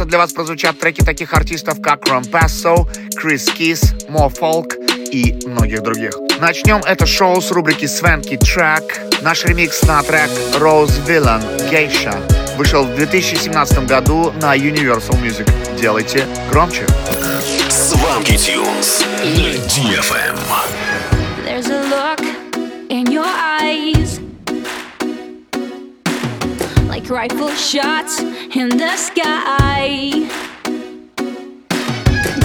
месяца для вас прозвучат треки таких артистов, как Ром Пассо, Крис Кис, Мо Фолк и многих других. Начнем это шоу с рубрики Свенки Трек. Наш ремикс на трек Rose Villain Geisha вышел в 2017 году на Universal Music. Делайте громче. Сванки Тюнс на DFM. There's a look in your eyes rifle shots in the sky.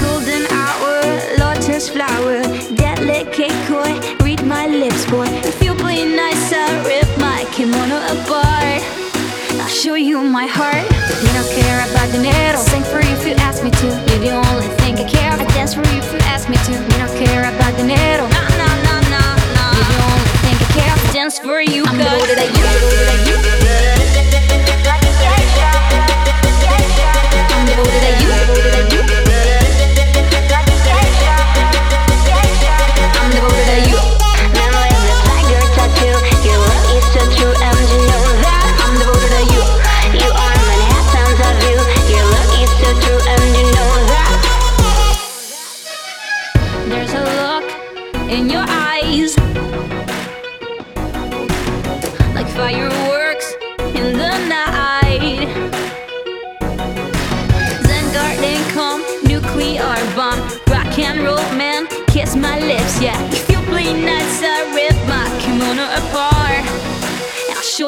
Golden hour, lotus flower Delicate koi, read my lips boy. If you play nice I rip my kimono apart. I'll show you my heart. You don't care about dinero Sing for you if you ask me to You're the only thing I care. I dance for you if you ask me to You don't care about dinero Nah, nah, nah, nah, nah. You're the only thing I care. I dance for you I'm devoted to you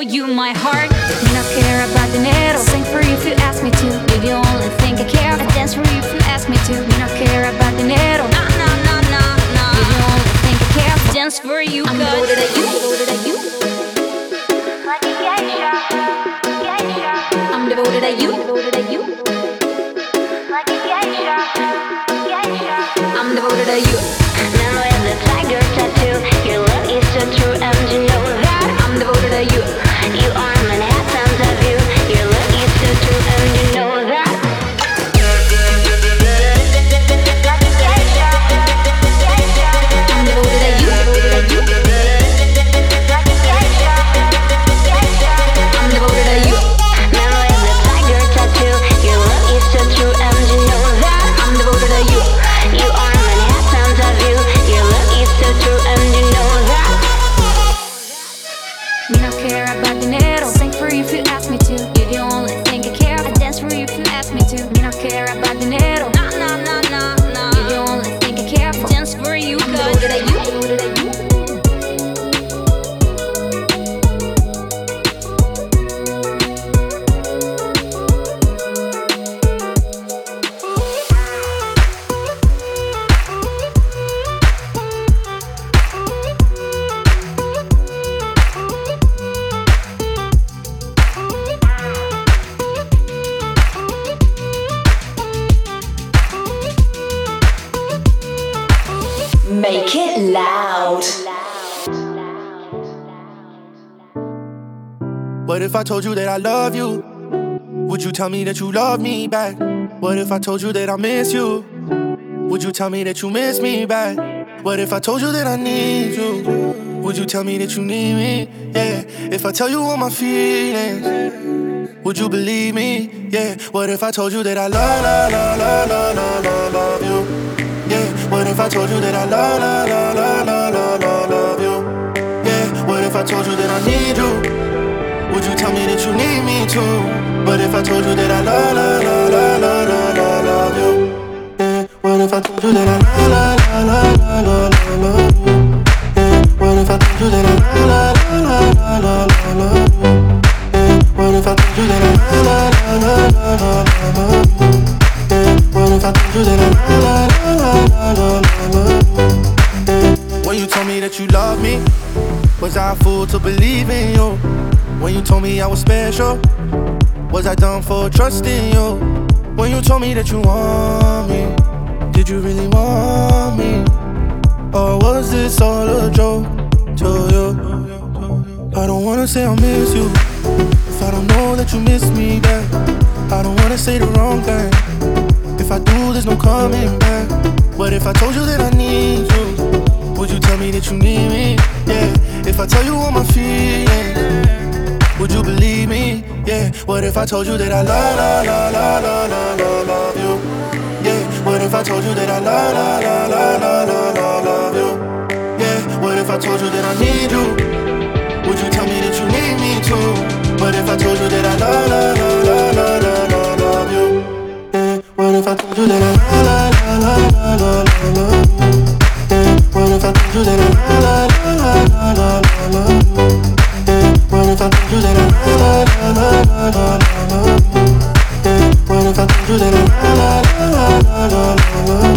you my heart. Me not care about dinero Sing for you if you ask me to You're the only thing I care. I dance for you if you ask me to. Me not care about dinero Nah, nah, nah, nah, nah. You're the only thing I care. I dance for you I'm devoted to you. Devoted to you. Like a geisha, geisha. I'm devoted to you. Devoted to you. Like a geisha, geisha. I'm devoted to you tell me that you love me back? What if I told you that I miss you? Would you tell me that you miss me back? What if I told you that I need you? Would you tell me that you need me? Yeah. If I tell you all my feelings, would you believe me? Yeah. What if I told you that I love, love, love, love, love, love, love you? Yeah. What if I told you that I love, love, love, love, love, love, love you? Yeah. What if I told you that I need you? Would you tell me that you need me too? But if I told you that I love, love, love, love, love, love, love you? Yeah. What if I told you that I love, love, love, love, love, love, love you? Yeah. What if I told you that I love, love, love, love, love, love, love you? Yeah. What if I told you that I love, love, love, love, love, love, love you? Yeah. What if I told you that I love, love, love, love, love, love you? When you told me that you love me, was I a fool to believe in you? When you told me I was special, was I dumb for trusting you? When you told me that you want me, did you really want me? Or was this all a joke to you? I don't wanna say I miss you if I don't know that you miss me back. I don't wanna say the wrong thing. If I do, there's no coming back. But if I told you that I need you, would you tell me that you need me? Yeah. If I tell you all my feelings, would you believe me? Yeah. What if I told you that I love, love, love, love, love, love, told you that I love, love, love, love, love, love, love you? Yeah, what if I told you that I need you? Would you tell me that you need me too? What if I told you that I love, love, love, love, love, love, love you? Yeah, what if I told you that I love, love, love, love, love, love you? Yeah, what if I told you that I what if I told you that I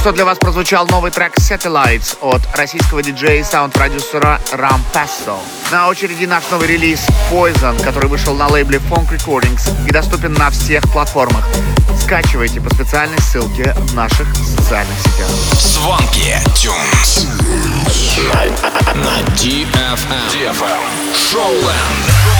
что для вас прозвучал новый трек Satellites от российского диджея и саунд-продюсера Ram Passo. На очереди наш новый релиз Poison, который вышел на лейбле Funk Recordings и доступен на всех платформах. Скачивайте по специальной ссылке в наших социальных сетях. Swanky Tunes на DFM. DFM. Showland.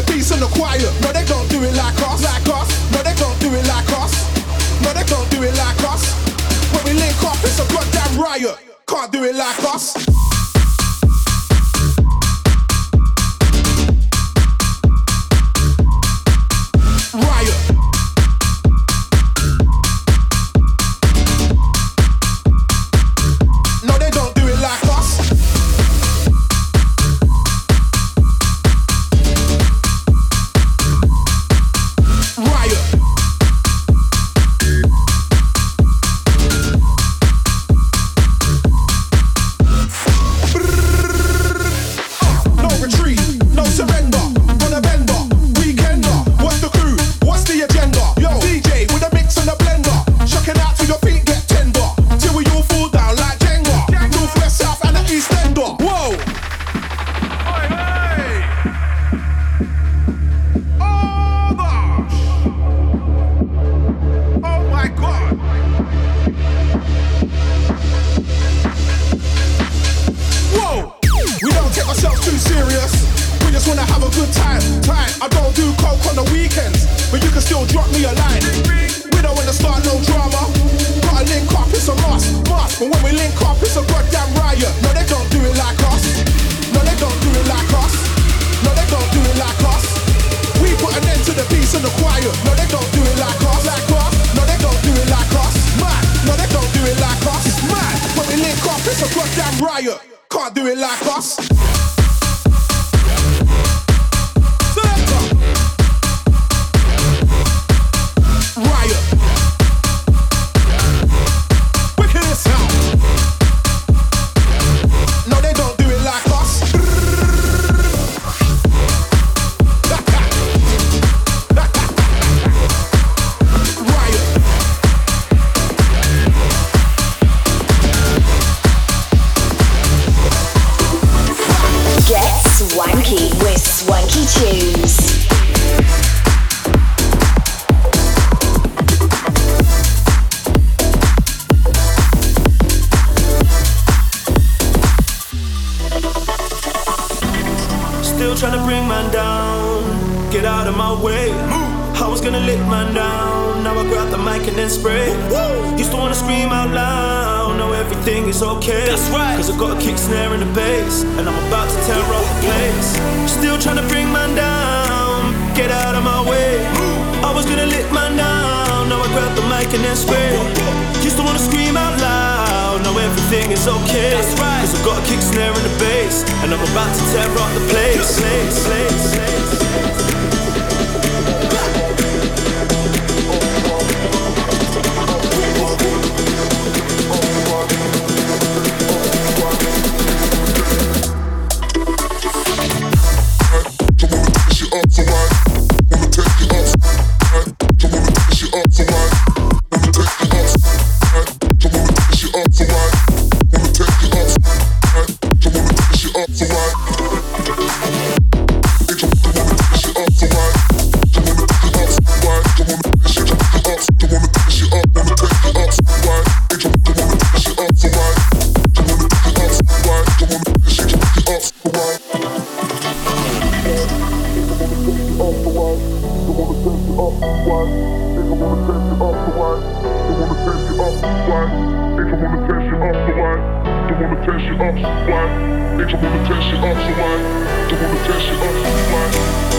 the peace and the quiet. No, they don't do it like us, like us. No, they don't do it like us. No, they don't do it like us. When we link up, it's a goddamn riot. Can't do it like us. up, why? They just wanna test shit up, so why? They wanna test shit up, so why?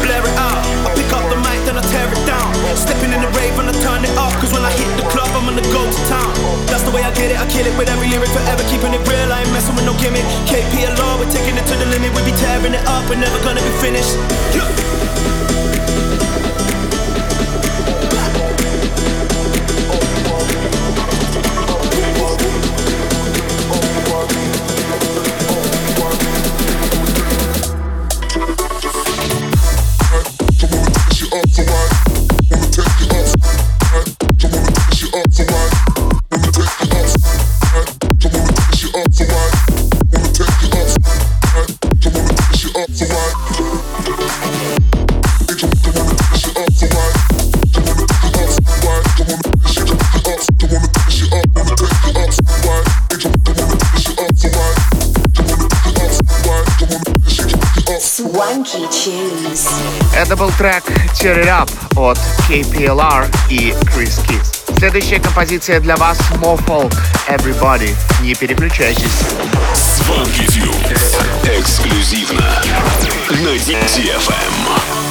Blare it out, I pick up the mic, then I tear it down. Stepping in the rave and I turn it off, cause when I hit the club, I'm gonna go to town. That's the way I get it, I kill it with every lyric, forever keeping it real, I ain't messing with no gimmick. KP and we're taking it to the limit, we be tearing it up, we're never gonna be finished. Yeah. От KPLR и Chris Kiss. Следующая композиция для вас More Folk Everybody. Не переключайтесь. Tunes. Эксклюзивно на DFM.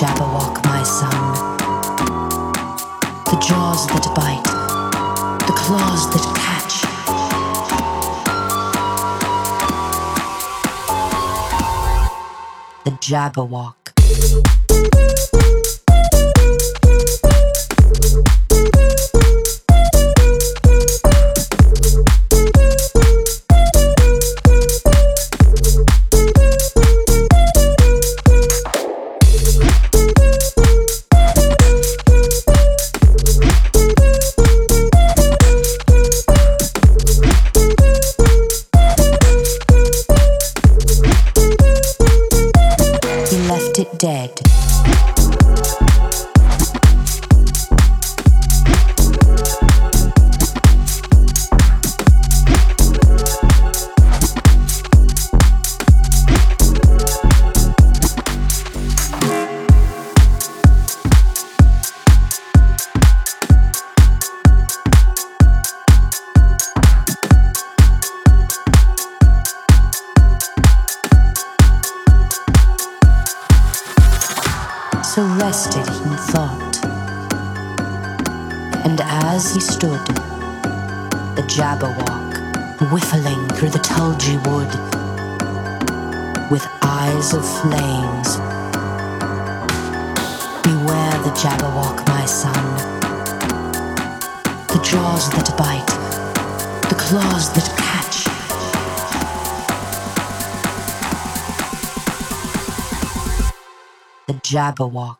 Jabberwock. My son. The jaws that bite, the claws that catch. The Jabberwock. have a walk.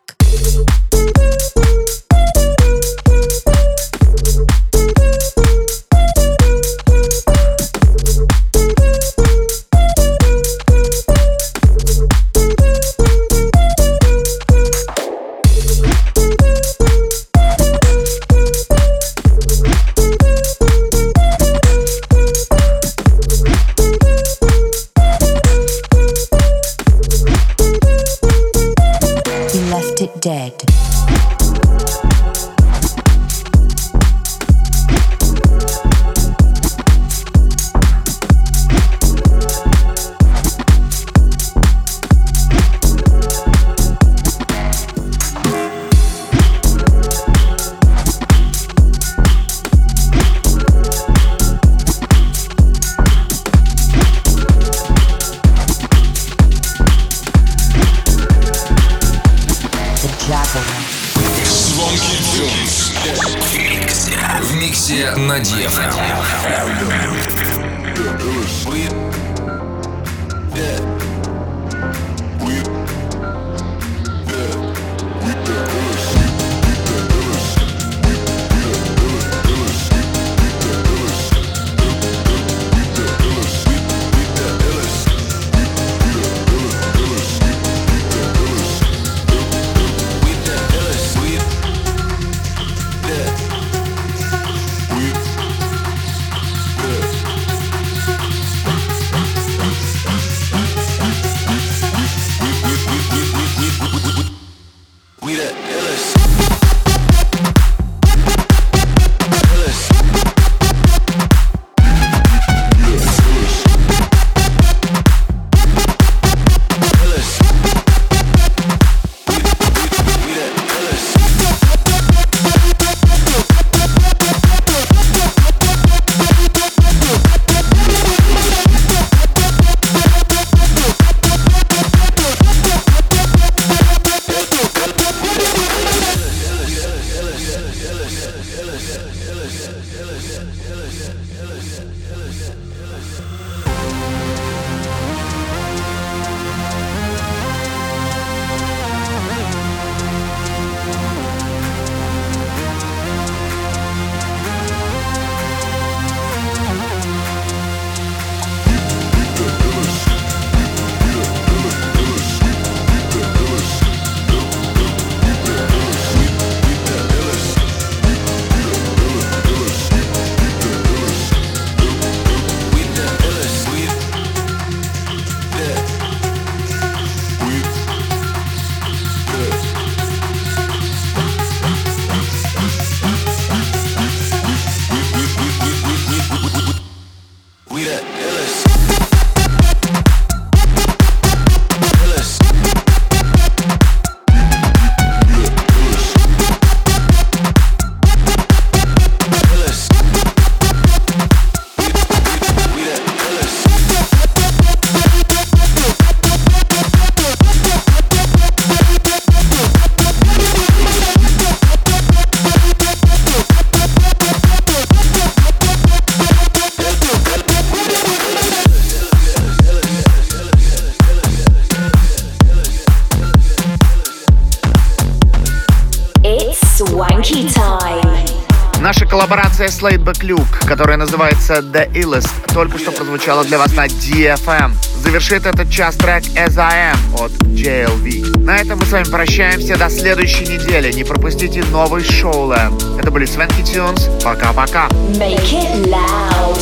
Laidback Luke, которая называется The Illest, только что прозвучала для вас на DFM. Завершит этот час трек As I Am от JLV. На этом мы с вами прощаемся до следующей недели. Не пропустите новый шоу Это были Свенки Тюнс. Пока-пока. Make it loud.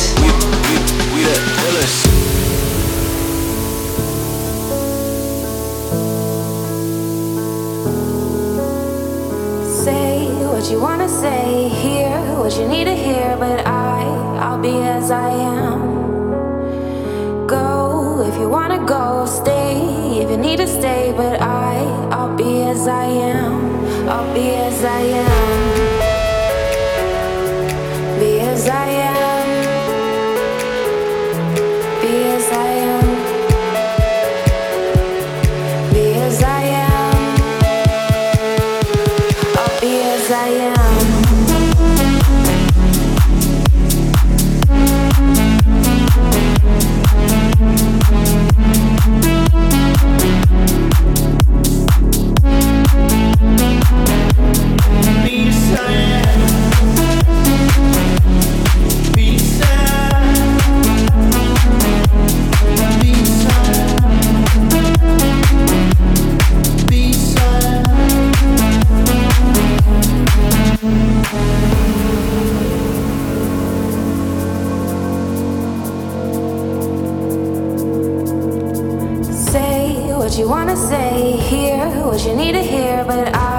What you wanna say, hear what you need to hear, but I, I'll be as I am. Go if you wanna go, stay if you need to stay, but I, I'll be as I am. I'll be as I am. Be as I am. Be as Say what you wanna say, hear what you need to hear, but I